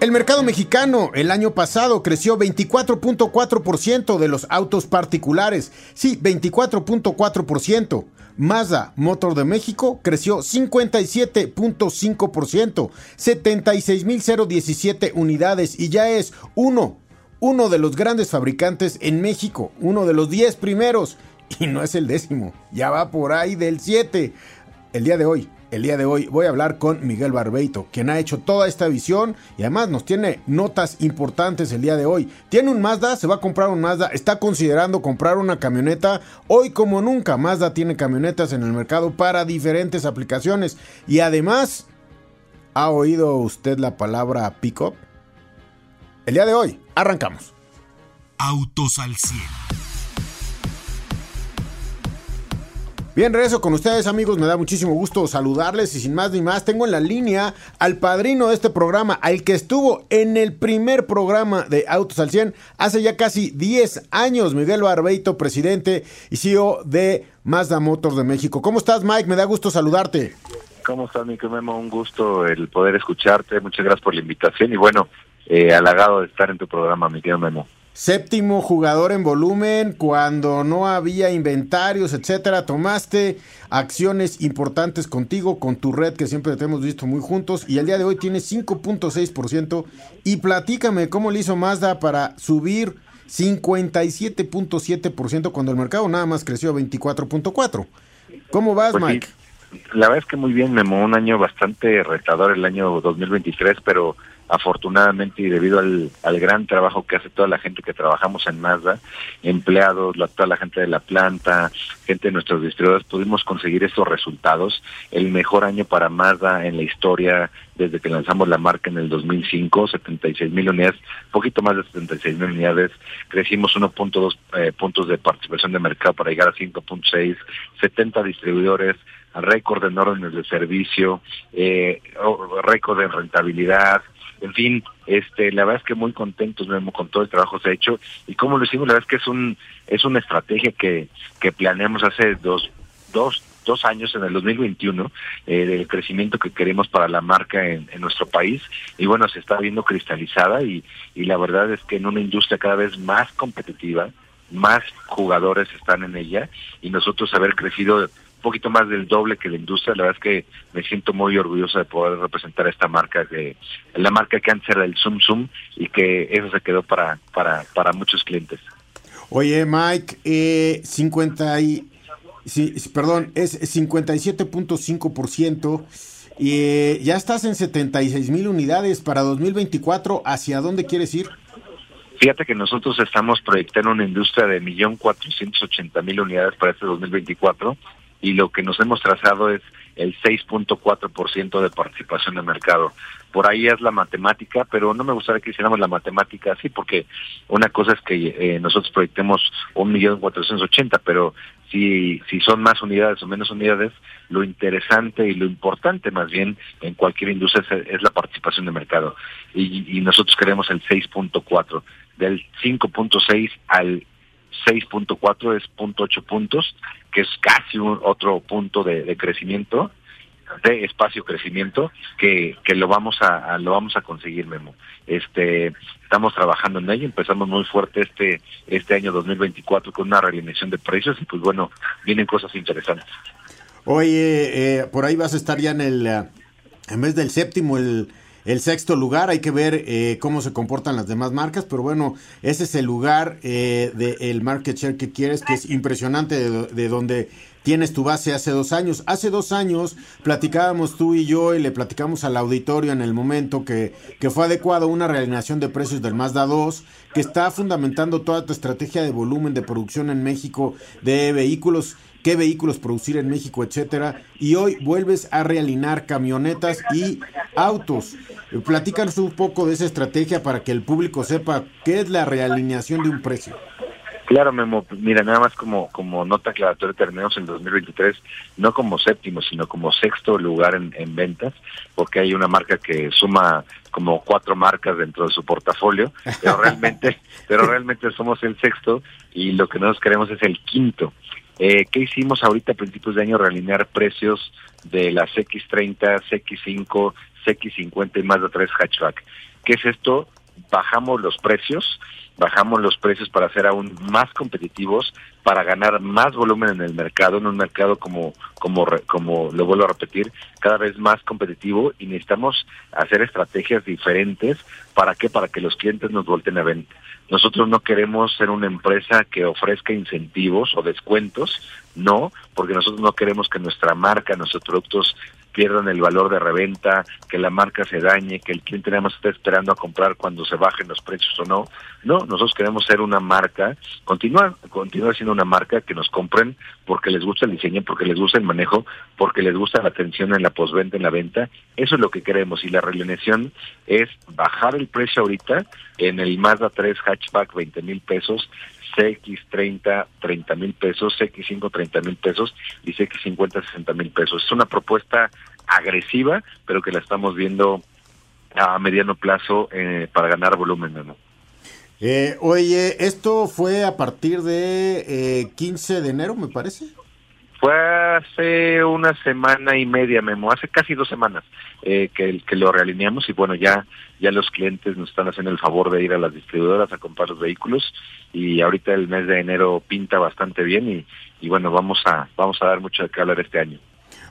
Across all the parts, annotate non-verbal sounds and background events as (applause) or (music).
El mercado mexicano el año pasado creció 24.4% de los autos particulares. Sí, 24.4%. Mazda Motor de México creció 57.5%, 76.017 unidades y ya es uno, uno de los grandes fabricantes en México, uno de los 10 primeros y no es el décimo, ya va por ahí del 7. El día de hoy, el día de hoy voy a hablar con Miguel Barbeito, quien ha hecho toda esta visión y además nos tiene notas importantes el día de hoy. Tiene un Mazda, se va a comprar un Mazda, está considerando comprar una camioneta. Hoy como nunca, Mazda tiene camionetas en el mercado para diferentes aplicaciones y además, ¿ha oído usted la palabra pickup? El día de hoy, arrancamos. Autos al 100. Bien, regreso con ustedes amigos, me da muchísimo gusto saludarles y sin más ni más tengo en la línea al padrino de este programa, al que estuvo en el primer programa de Autos al 100 hace ya casi 10 años, Miguel Barbeito, presidente y CEO de Mazda Motors de México. ¿Cómo estás Mike? Me da gusto saludarte. ¿Cómo estás, mi Memo? Un gusto el poder escucharte, muchas gracias por la invitación y bueno, eh, halagado de estar en tu programa, mi querido Memo. Séptimo jugador en volumen, cuando no había inventarios, etcétera, tomaste acciones importantes contigo, con tu red que siempre te hemos visto muy juntos y el día de hoy tiene 5.6% y platícame cómo le hizo Mazda para subir 57.7% cuando el mercado nada más creció 24.4. ¿Cómo vas, Pues sí, Mike? la verdad es que muy bien, Memo, un año bastante retador el año 2023, pero afortunadamente y debido al, al gran trabajo que hace toda la gente que trabajamos en Mazda, empleados, la, toda la gente de la planta, gente de nuestros distribuidores, pudimos conseguir estos resultados. El mejor año para Mazda en la historia desde que lanzamos la marca en el 2005, 76 mil unidades, poquito más de 76 mil unidades, crecimos 1.2 eh, puntos de participación de mercado para llegar a 5.6, 70 distribuidores, récord en órdenes de servicio, eh, récord en rentabilidad, en fin, este, la verdad es que muy contentos Memo, con todo el trabajo que se ha hecho. Y como lo hicimos, la verdad es que es un es una estrategia que, que planeamos hace dos, dos, dos años en el 2021 eh, del crecimiento que queremos para la marca en, en, nuestro país. Y bueno, se está viendo cristalizada y, y la verdad es que en una industria cada vez más competitiva, más jugadores están en ella. Y nosotros haber crecido poquito más del doble que la industria. La verdad es que me siento muy orgulloso de poder representar esta marca, que la marca que antes era el Zoom Zoom y que eso se quedó para, para, para muchos clientes. Oye, Mike, eh, 50 y, sí, perdón, es 57.5%. Y eh, ya estás en 76 mil unidades para 2024. ¿Hacia dónde quieres ir? Fíjate que nosotros estamos proyectando una industria de 1.480.000 unidades para este 2024 y lo que nos hemos trazado es el 6.4% de participación de mercado. Por ahí es la matemática, pero no me gustaría que hiciéramos la matemática así, porque una cosa es que eh, nosotros proyectemos un millón cuatrocientos ochenta, pero si, si son más unidades o menos unidades, lo interesante y lo importante más bien en cualquier industria es, es la participación de mercado. Y, y nosotros queremos el 6.4, del 5.6 al 6.4 es 0.8 puntos, que es casi un otro punto de, de crecimiento, de espacio crecimiento, que, que lo vamos a, lo vamos a conseguir, Memo. Este, estamos trabajando en ello, empezamos muy fuerte este, este año 2024 con una realineación de precios y pues bueno, vienen cosas interesantes. Oye, eh, por ahí vas a estar ya en el, en vez del séptimo, el el sexto lugar. Hay que ver eh, cómo se comportan las demás marcas, pero bueno, ese es el lugar eh, del market share que quieres, que es impresionante de, de, donde tienes tu base hace dos años. Hace dos años platicábamos tú y yo y le platicamos al auditorio en el momento que, que fue adecuado una realineación de precios del Mazda 2, que está fundamentando toda tu estrategia de volumen de producción en México de vehículos qué vehículos producir en México, etcétera. Y hoy vuelves a realinear camionetas y autos. Platícanos un poco de esa estrategia para que el público sepa qué es la realineación de un precio. Claro, Memo, mira, nada más como, como nota aclaratoria, terminamos en 2023 no como séptimo, sino como sexto lugar en, en ventas, porque hay una marca que suma como cuatro marcas dentro de su portafolio, pero realmente, (laughs) pero realmente somos el sexto y lo que nosotros queremos es el quinto. Eh, ¿Qué hicimos ahorita a principios de año? Realinear precios de las X30, CX5, CX50 y más de 3 hatchback. ¿Qué es esto? Bajamos los precios bajamos los precios para ser aún más competitivos, para ganar más volumen en el mercado, en un mercado como, como, como lo vuelvo a repetir, cada vez más competitivo y necesitamos hacer estrategias diferentes. ¿Para qué? Para que los clientes nos volten a ver. Nosotros no queremos ser una empresa que ofrezca incentivos o descuentos, no, porque nosotros no queremos que nuestra marca, nuestros productos pierdan el valor de reventa, que la marca se dañe, que el cliente nada más esté esperando a comprar cuando se bajen los precios o no. No, nosotros queremos ser una marca, continuar, continuar siendo una marca que nos compren porque les gusta el diseño, porque les gusta el manejo, porque les gusta la atención en la postventa, en la venta. Eso es lo que queremos y la realineación es bajar el precio ahorita en el Mazda 3 hatchback 20 mil pesos CX30 30 mil pesos, CX5 30 mil pesos y CX50 60 mil pesos. Es una propuesta agresiva, pero que la estamos viendo a mediano plazo eh, para ganar volumen. ¿no? Eh, oye, esto fue a partir de eh, 15 de enero, me parece. Fue hace una semana y media, Memo, hace casi dos semanas eh, que, que lo realineamos y bueno, ya, ya los clientes nos están haciendo el favor de ir a las distribuidoras a comprar los vehículos y ahorita el mes de enero pinta bastante bien y, bueno, vamos a, vamos a dar mucho de qué hablar este año.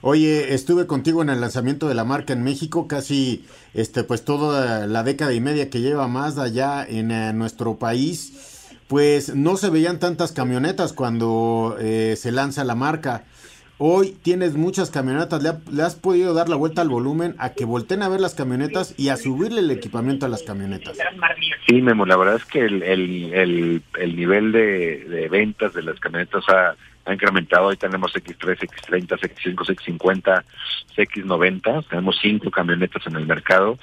Oye, estuve contigo en el lanzamiento de la marca en México, casi este pues toda la década y media que lleva más allá en eh, nuestro país pues no se veían tantas camionetas cuando eh, se lanza la marca. Hoy tienes muchas camionetas, le, has podido dar la vuelta al volumen a que volteen a ver las camionetas y a subirle el equipamiento a las camionetas. Sí, Memo, la verdad es que el, el, el, nivel de, de, ventas de las camionetas ha, ha incrementado. Hoy tenemos X3, X30, X5, X50, X90. Tenemos cinco camionetas en el mercado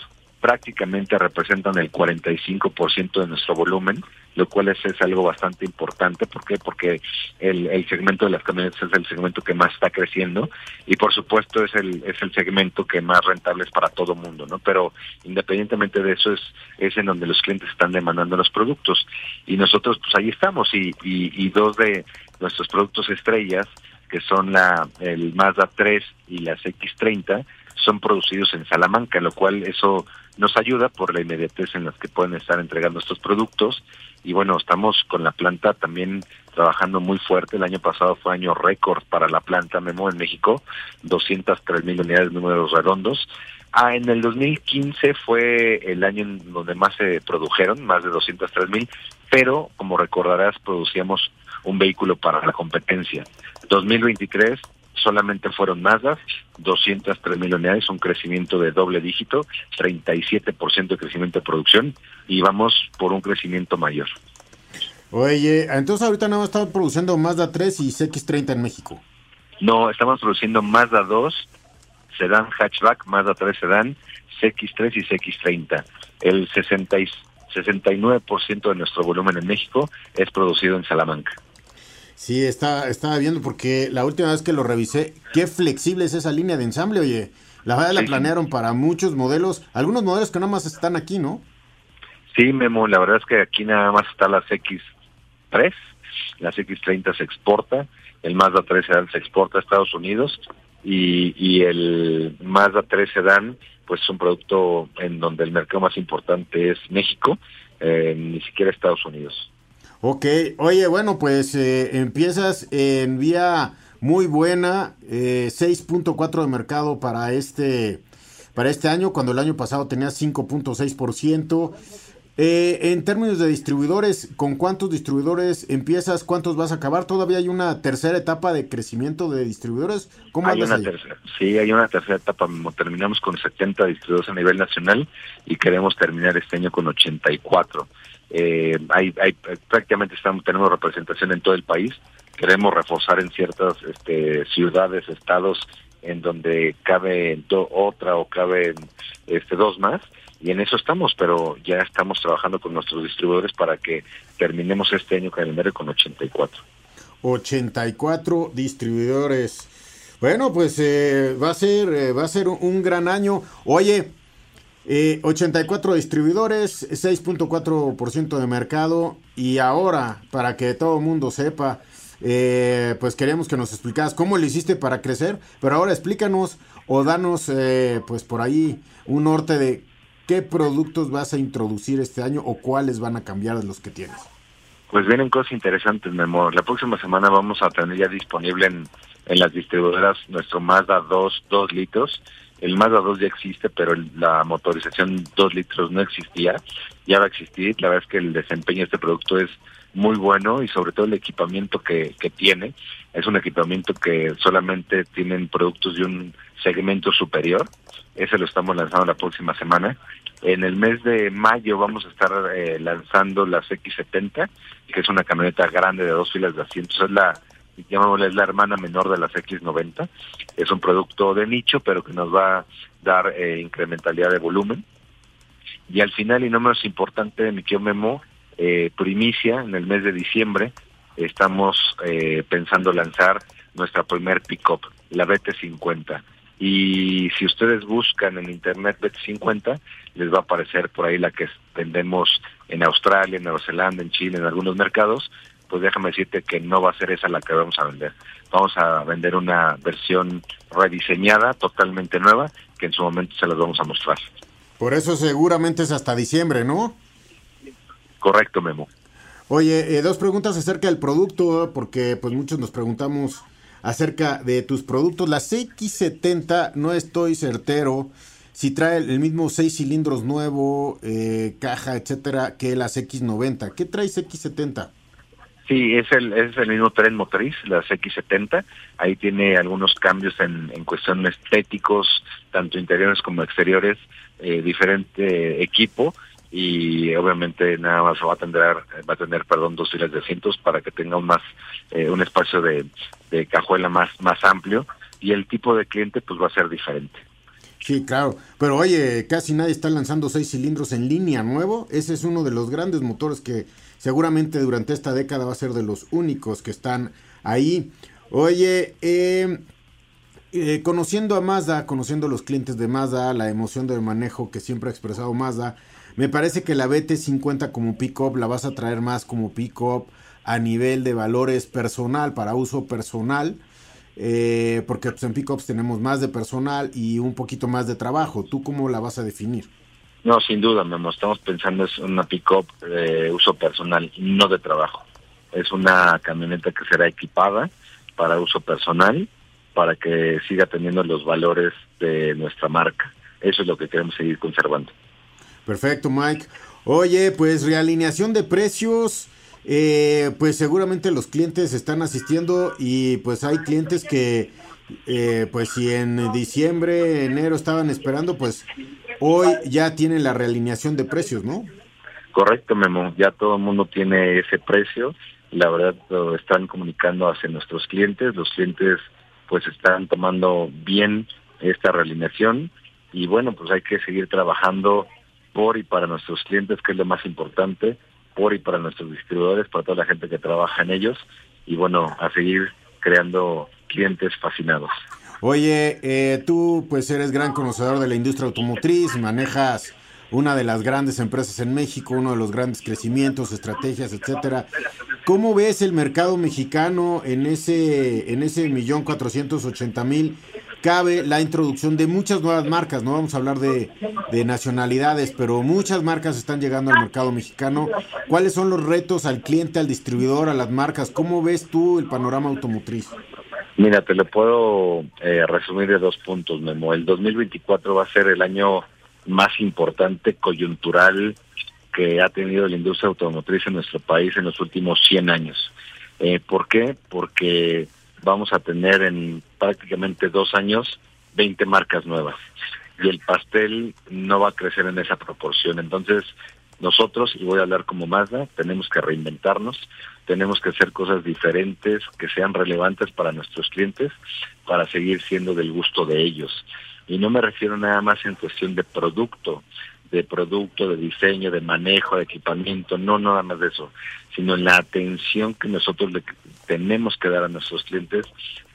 prácticamente representan el 45% de nuestro volumen, lo cual es, es, algo bastante importante. ¿Por qué? Porque el, el segmento de las camionetas es el segmento que más está creciendo y por supuesto es el, es el segmento que más rentable es para todo mundo, ¿no? Pero independientemente de eso es, es en donde los clientes están demandando los productos y nosotros pues ahí estamos y, y, y dos de nuestros productos estrellas que son la el Mazda 3 y las X30 son producidos en Salamanca, lo cual eso nos ayuda por la inmediatez en la que pueden estar entregando estos productos. Y bueno, estamos con la planta también trabajando muy fuerte. El año pasado fue año récord para la planta Memo en México, 203 mil unidades números redondos. Ah, en el 2015 fue el año en donde más se produjeron, más de 203 mil, pero como recordarás, producíamos un vehículo para la competencia. 2023 solamente fueron Mazda, 203 mil unidades, un crecimiento de doble dígito, 37% de crecimiento de producción y vamos por un crecimiento mayor. Oye, entonces ahorita no estamos produciendo Mazda 3 y CX30 en México. No, estamos produciendo Mazda 2, sedán hatchback, Mazda 3 sedán, CX3 y CX30. El 60 69% de nuestro volumen en México es producido en Salamanca. Sí, está, estaba viendo porque la última vez que lo revisé, qué flexible es esa línea de ensamble, oye. La verdad la planearon para muchos modelos, algunos modelos que nada más están aquí, ¿no? Sí, Memo, la verdad es que aquí nada más está las X3, las X30 se exporta, el Mazda 3 Sedan se exporta a Estados Unidos y, y el Mazda 3 Sedan pues es un producto en donde el mercado más importante es México, eh, ni siquiera Estados Unidos. Ok, oye, bueno, pues eh, empiezas en vía muy buena, eh, 6.4 de mercado para este, para este año, cuando el año pasado tenía 5.6%. Eh, en términos de distribuidores, ¿con cuántos distribuidores empiezas? ¿Cuántos vas a acabar? ¿Todavía hay una tercera etapa de crecimiento de distribuidores? ¿Cómo hay una tercera, sí, hay una tercera etapa. Terminamos con 70 distribuidores a nivel nacional y queremos terminar este año con 84. Eh, hay, hay, prácticamente estamos, tenemos representación en todo el país. Queremos reforzar en ciertas este, ciudades, estados en donde cabe otra o caben este, dos más y en eso estamos, pero ya estamos trabajando con nuestros distribuidores para que terminemos este año calendario con 84. 84 distribuidores. Bueno, pues eh, va a ser eh, va a ser un gran año. Oye, 84 eh, distribuidores, 6.4% de mercado y ahora para que todo el mundo sepa, pues queríamos que nos explicaras cómo lo hiciste para crecer, pero ahora explícanos o danos pues por ahí un norte de ¿Qué productos vas a introducir este año o cuáles van a cambiar de los que tienes? Pues vienen cosas interesantes, Memo. La próxima semana vamos a tener ya disponible en, en las distribuidoras nuestro Mazda 2, 2 litros. El Mazda 2 ya existe, pero la motorización 2 litros no existía. Ya va a existir. La verdad es que el desempeño de este producto es muy bueno y sobre todo el equipamiento que, que tiene. Es un equipamiento que solamente tienen productos de un segmento superior. Ese lo estamos lanzando la próxima semana. En el mes de mayo vamos a estar eh, lanzando las X70, que es una camioneta grande de dos filas de asientos. Es la, llamémosle, la hermana menor de las X90. Es un producto de nicho, pero que nos va a dar eh, incrementalidad de volumen. Y al final, y no menos importante, mi tío Memo, eh, primicia, en el mes de diciembre, estamos eh, pensando lanzar nuestra primer pick-up, la BT50 y si ustedes buscan en internet BT50, les va a aparecer por ahí la que vendemos en Australia, en Nueva Zelanda, en Chile, en algunos mercados. Pues déjame decirte que no va a ser esa la que vamos a vender. Vamos a vender una versión rediseñada, totalmente nueva, que en su momento se las vamos a mostrar. Por eso seguramente es hasta diciembre, ¿no? Correcto, Memo. Oye, eh, dos preguntas acerca del producto, porque pues muchos nos preguntamos acerca de tus productos. La X70 no estoy certero si trae el mismo seis cilindros nuevo, eh, caja, etcétera, que las X90. ¿Qué traes X70? Sí, es el, es el mismo tren motriz, las X70. Ahí tiene algunos cambios en, en cuestión estéticos, tanto interiores como exteriores, eh, diferente equipo y obviamente nada más va a tener va a tener perdón dos filas de para que tenga un más eh, un espacio de, de cajuela más más amplio y el tipo de cliente pues va a ser diferente Sí, claro. Pero oye, casi nadie está lanzando seis cilindros en línea nuevo. Ese es uno de los grandes motores que seguramente durante esta década va a ser de los únicos que están ahí. Oye, eh, eh, conociendo a Mazda, conociendo a los clientes de Mazda, la emoción del manejo que siempre ha expresado Mazda, me parece que la BT50 como pick-up la vas a traer más como pick-up a nivel de valores personal, para uso personal, eh, porque pues, en pick-ups tenemos más de personal y un poquito más de trabajo. ¿Tú cómo la vas a definir? No, sin duda, Memo. Estamos pensando es una pick-up de uso personal, no de trabajo. Es una camioneta que será equipada para uso personal, para que siga teniendo los valores de nuestra marca. Eso es lo que queremos seguir conservando. Perfecto, Mike. Oye, pues realineación de precios. Eh, pues seguramente los clientes están asistiendo y pues hay clientes que eh, pues si en diciembre, enero estaban esperando, pues hoy ya tienen la realineación de precios, ¿no? Correcto, Memo. Ya todo el mundo tiene ese precio. La verdad lo están comunicando hacia nuestros clientes. Los clientes pues están tomando bien esta realineación y bueno, pues hay que seguir trabajando por y para nuestros clientes, que es lo más importante, por y para nuestros distribuidores, para toda la gente que trabaja en ellos, y bueno, a seguir creando clientes fascinados. Oye, eh, tú pues eres gran conocedor de la industria automotriz, manejas una de las grandes empresas en México, uno de los grandes crecimientos, estrategias, etcétera. ¿Cómo ves el mercado mexicano en ese en ese millón cuatrocientos ochenta mil cabe la introducción de muchas nuevas marcas, no vamos a hablar de, nacionalidades, pero muchas marcas están llegando al mercado mexicano. ¿Cuáles son los retos al cliente, al distribuidor, a las marcas? ¿Cómo ves tú el panorama automotriz? Mira, te lo puedo eh, resumir de dos puntos, Memo. El 2024 va a ser el año más importante coyuntural que ha tenido la industria automotriz en nuestro país en los últimos 100 años. Eh, ¿Por qué? Porque vamos a tener en prácticamente dos años 20 marcas nuevas y el pastel no va a crecer en esa proporción. Entonces, nosotros, y voy a hablar como Mazda, tenemos que reinventarnos, tenemos que hacer cosas diferentes que sean relevantes para nuestros clientes para seguir siendo del gusto de ellos. Y no me refiero nada más en cuestión de producto, de producto, de diseño, de manejo, de equipamiento, no nada más de eso, sino en la atención que nosotros le tenemos que dar a nuestros clientes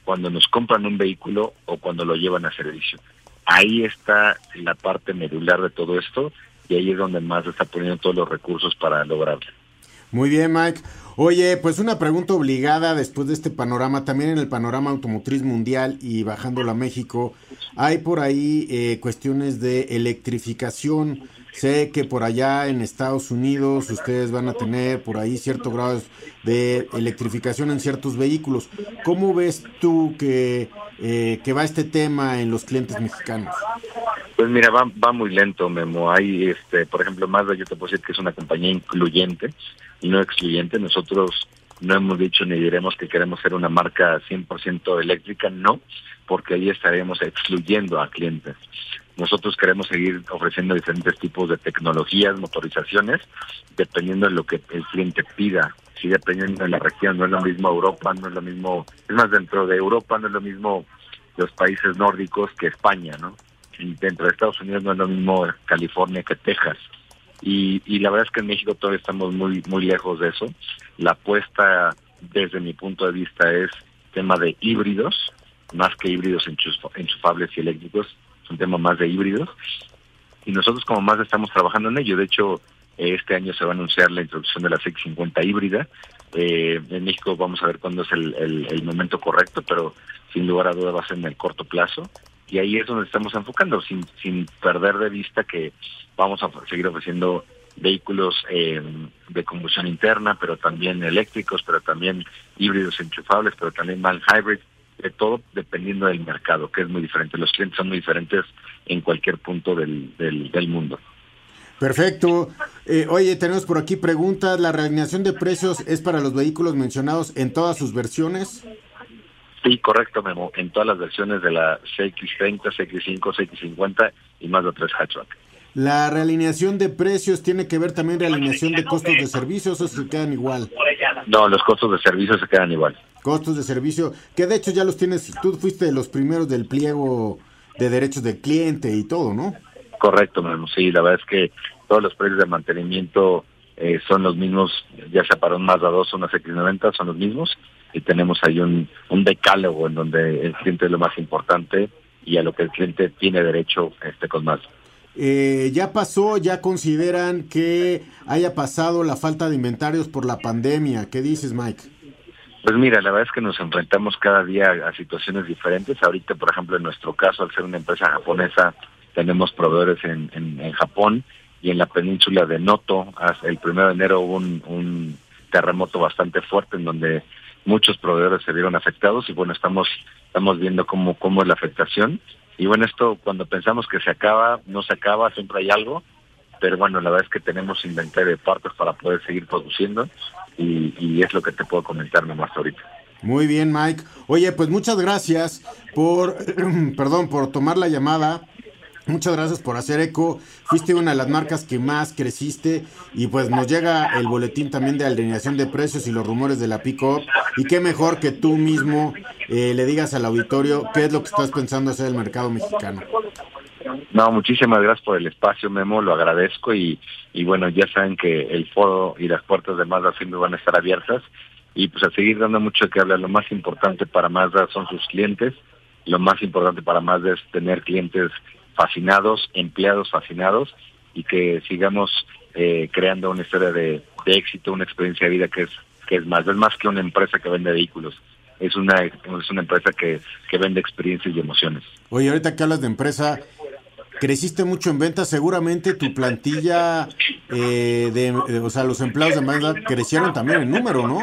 cuando nos compran un vehículo o cuando lo llevan a servicio. Ahí está la parte medular de todo esto y ahí es donde más está poniendo todos los recursos para lograrlo. Muy bien, Mike. Oye, pues una pregunta obligada después de este panorama, también en el panorama automotriz mundial y bajándolo a México, hay por ahí eh, cuestiones de electrificación. Sé que por allá en Estados Unidos ustedes van a tener por ahí cierto grado de electrificación en ciertos vehículos. ¿Cómo ves tú que, eh, que va este tema en los clientes mexicanos? Pues mira, va, va muy lento, Memo. Hay, este, por ejemplo, Mazda, yo te puedo decir que es una compañía incluyente y no excluyente. Nosotros no hemos dicho ni diremos que queremos ser una marca 100% eléctrica, no, porque ahí estaremos excluyendo a clientes. Nosotros queremos seguir ofreciendo diferentes tipos de tecnologías, motorizaciones, dependiendo de lo que el cliente pida. Sí, dependiendo de la región, no es lo mismo Europa, no es lo mismo, es más dentro de Europa, no es lo mismo los países nórdicos que España, ¿no? Y dentro de Estados Unidos no es lo mismo California que Texas. Y, y la verdad es que en México todavía estamos muy, muy lejos de eso. La apuesta, desde mi punto de vista, es tema de híbridos, más que híbridos enchufables y eléctricos, es un tema más de híbridos. Y nosotros como más estamos trabajando en ello. De hecho, este año se va a anunciar la introducción de la CX50 híbrida. Eh, en México vamos a ver cuándo es el, el, el, momento correcto, pero sin lugar a duda va a ser en el corto plazo. Y ahí es donde estamos enfocando, sin, sin perder de vista que vamos a seguir ofreciendo vehículos eh, de combustión interna, pero también eléctricos, pero también híbridos enchufables, pero también mal hybrid, de todo dependiendo del mercado, que es muy diferente. Los clientes son muy diferentes en cualquier punto del, del, del mundo. Perfecto. Eh, oye, tenemos por aquí preguntas. ¿La realineación de precios es para los vehículos mencionados en todas sus versiones? Sí, correcto, Memo. En todas las versiones de la CX30, CX5, CX50 y más de tres hatchback. ¿La realineación de precios tiene que ver también realineación de costos de servicios o se quedan igual? No, los costos de servicio se quedan igual. Costos de servicio, que de hecho ya los tienes, tú fuiste de los primeros del pliego de derechos del cliente y todo, ¿no? Correcto, Memo. Sí, la verdad es que todos los precios de mantenimiento eh, son los mismos, ya sea para un Mazda 2 o una X90, son los mismos. Y tenemos ahí un, un decálogo en donde el cliente es lo más importante y a lo que el cliente tiene derecho este con Mazda. Eh, ya pasó, ya consideran que haya pasado la falta de inventarios por la pandemia. ¿Qué dices, Mike? Pues mira, la verdad es que nos enfrentamos cada día a situaciones diferentes. Ahorita, por ejemplo, en nuestro caso, al ser una empresa japonesa, tenemos proveedores en, en, en Japón y en la península de Noto. El primero de enero hubo un, un terremoto bastante fuerte en donde muchos proveedores se vieron afectados y bueno, estamos estamos viendo cómo cómo es la afectación y bueno, esto cuando pensamos que se acaba, no se acaba, siempre hay algo, pero bueno, la verdad es que tenemos inventario de partes para poder seguir produciendo y, y es lo que te puedo comentar nomás ahorita. Muy bien, Mike. Oye, pues muchas gracias por, (clears throat) perdón, por tomar la llamada. Muchas gracias por hacer eco. Fuiste una de las marcas que más creciste y pues nos llega el boletín también de alineación de precios y los rumores de la pick-up. Y qué mejor que tú mismo eh, le digas al auditorio qué es lo que estás pensando hacer el mercado mexicano. No, muchísimas gracias por el espacio, Memo, lo agradezco y, y bueno, ya saben que el foro y las puertas de Mazda siempre van a estar abiertas y pues a seguir dando mucho que hablar. Lo más importante para Mazda son sus clientes, lo más importante para Mazda es tener clientes fascinados, empleados fascinados y que sigamos eh, creando una historia de, de, éxito, una experiencia de vida que es que es más, es más que una empresa que vende vehículos. Es una, es una empresa que, que vende experiencias y emociones. Oye, ahorita que hablas de empresa, creciste mucho en ventas, seguramente tu plantilla, eh, de, o sea, los empleados de Mazda crecieron también en número, ¿no?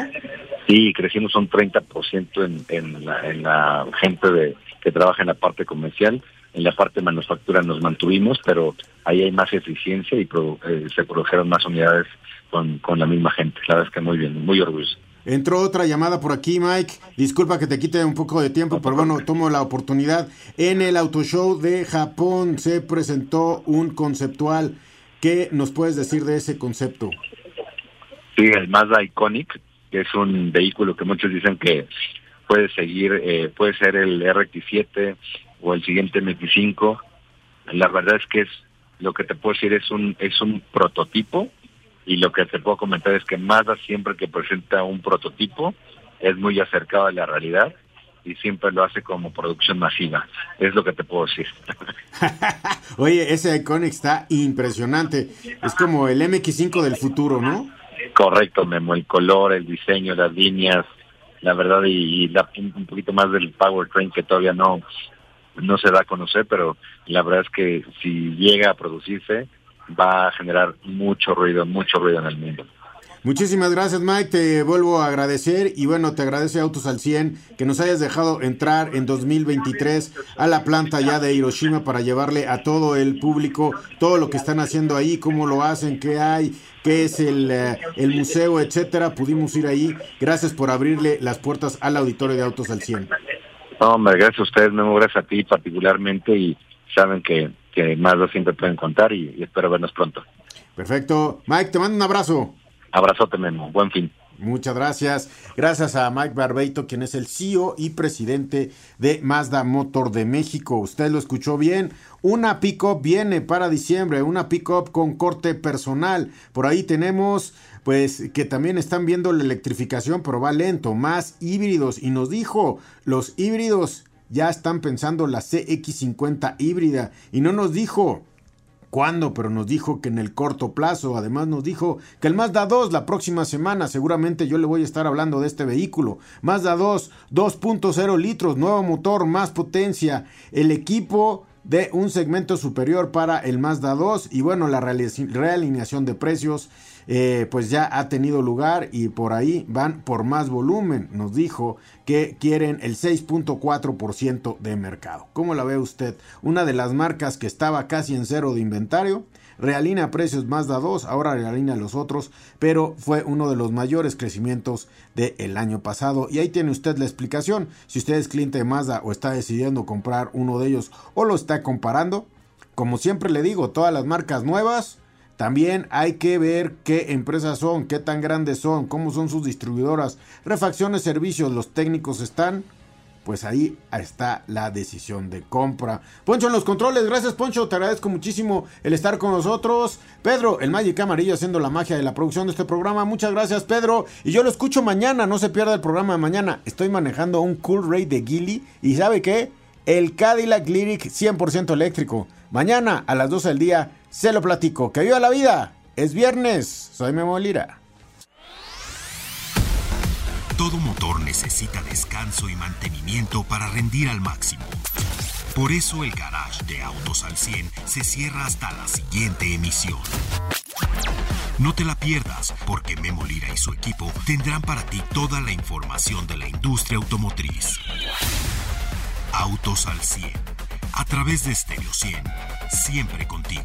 Sí, crecimos un 30% en, en, la, en la gente de, que trabaja en la parte comercial en la parte de manufactura nos mantuvimos, pero ahí hay más eficiencia y eh, se produjeron más unidades con, con la misma gente. La verdad es que muy bien, muy orgulloso. Entró otra llamada por aquí, Mike. Disculpa que te quite un poco de tiempo, pero bueno, tomo la oportunidad. En el Auto Show de Japón se presentó un conceptual. ¿Qué nos puedes decir de ese concepto? Sí, el Mazda Iconic, que es un vehículo que muchos dicen que puede seguir, eh, puede ser el RX7 o el siguiente MX5. La verdad es que es lo que te puedo decir es un es un prototipo y lo que te puedo comentar es que Mazda siempre que presenta un prototipo es muy acercado a la realidad y siempre lo hace como producción masiva. Es lo que te puedo decir. (laughs) Oye, ese Iconic está impresionante. Es como el MX5 del futuro, ¿no? Correcto, Memo. El color, el diseño, las líneas, la verdad, y, un poquito más del powertrain que todavía no, no se da a conocer, pero la verdad es que si llega a producirse, va a generar mucho ruido, mucho ruido en el mundo. Muchísimas gracias Mike, te vuelvo a agradecer y bueno, te agradece Autos al 100 que nos hayas dejado entrar en 2023 a la planta ya de Hiroshima para llevarle a todo el público todo lo que están haciendo ahí, cómo lo hacen, qué hay, qué es el, eh, el museo, etcétera. Pudimos ir ahí. Gracias por abrirle las puertas al auditorio de Autos al 100. Hombre, gracias a ustedes, Memo, gracias a ti particularmente y saben que, que más lo siempre pueden contar y espero vernos pronto. Perfecto. Mike, te mando un abrazo. Abrazote, Memo. Buen fin. Muchas gracias. Gracias a Mike Barbeito, quien es el CEO y presidente de Mazda Motor de México. Usted lo escuchó bien. Una pickup viene para diciembre, una pickup con corte personal. Por ahí tenemos, pues, que también están viendo la electrificación, pero va lento. Más híbridos. Y nos dijo, los híbridos ya están pensando la CX50 híbrida. Y no nos dijo cuándo, pero nos dijo que en el corto plazo. Además nos dijo que el Mazda 2 la próxima semana, seguramente yo le voy a estar hablando de este vehículo. Mazda 2, 2.0 litros, nuevo motor, más potencia. El equipo de un segmento superior para el Mazda 2 y bueno, la realineación de precios eh, pues ya ha tenido lugar y por ahí van por más volumen. Nos dijo que quieren el 6.4% de mercado. ¿Cómo la ve usted? Una de las marcas que estaba casi en cero de inventario. Realina precios Mazda 2, ahora realina los otros, pero fue uno de los mayores crecimientos del año pasado. Y ahí tiene usted la explicación. Si usted es cliente de Mazda o está decidiendo comprar uno de ellos o lo está comparando, como siempre le digo, todas las marcas nuevas también hay que ver qué empresas son, qué tan grandes son, cómo son sus distribuidoras, refacciones, servicios, los técnicos están. Pues ahí está la decisión de compra. Poncho en los controles, gracias Poncho, te agradezco muchísimo el estar con nosotros. Pedro, el Magic Amarillo haciendo la magia de la producción de este programa. Muchas gracias Pedro. Y yo lo escucho mañana, no se pierda el programa de mañana. Estoy manejando un Cool Ray de Gilly y ¿sabe qué? El Cadillac Lyric 100% eléctrico. Mañana a las 12 del día se lo platico. ¡Que viva la vida! Es viernes. Soy Memo Lira. Todo motor necesita descanso y mantenimiento para rendir al máximo. Por eso el garage de Autos al 100 se cierra hasta la siguiente emisión. No te la pierdas, porque Memo Lira y su equipo tendrán para ti toda la información de la industria automotriz. Autos al 100, a través de Stereo 100, siempre contigo.